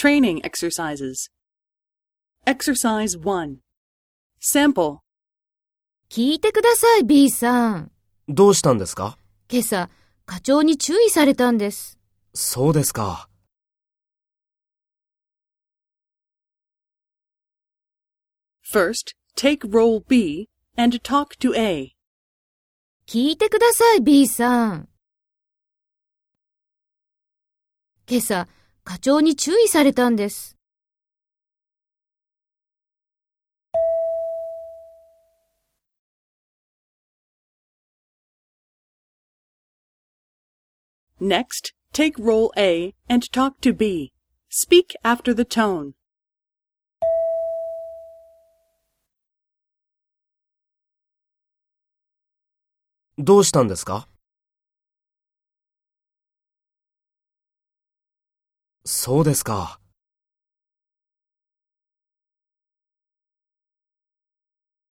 Training exercises. Exercise 1. Sample. 聞いてください、B さん。どうしたんですか今朝、課長に注意されたんです。そうですか。First, take role B and talk to A. 聞いてください、B さん。今朝、課長に注意されたんです。Next, take role A and talk to B. Speak after the tone. どうしたんですかそうですか。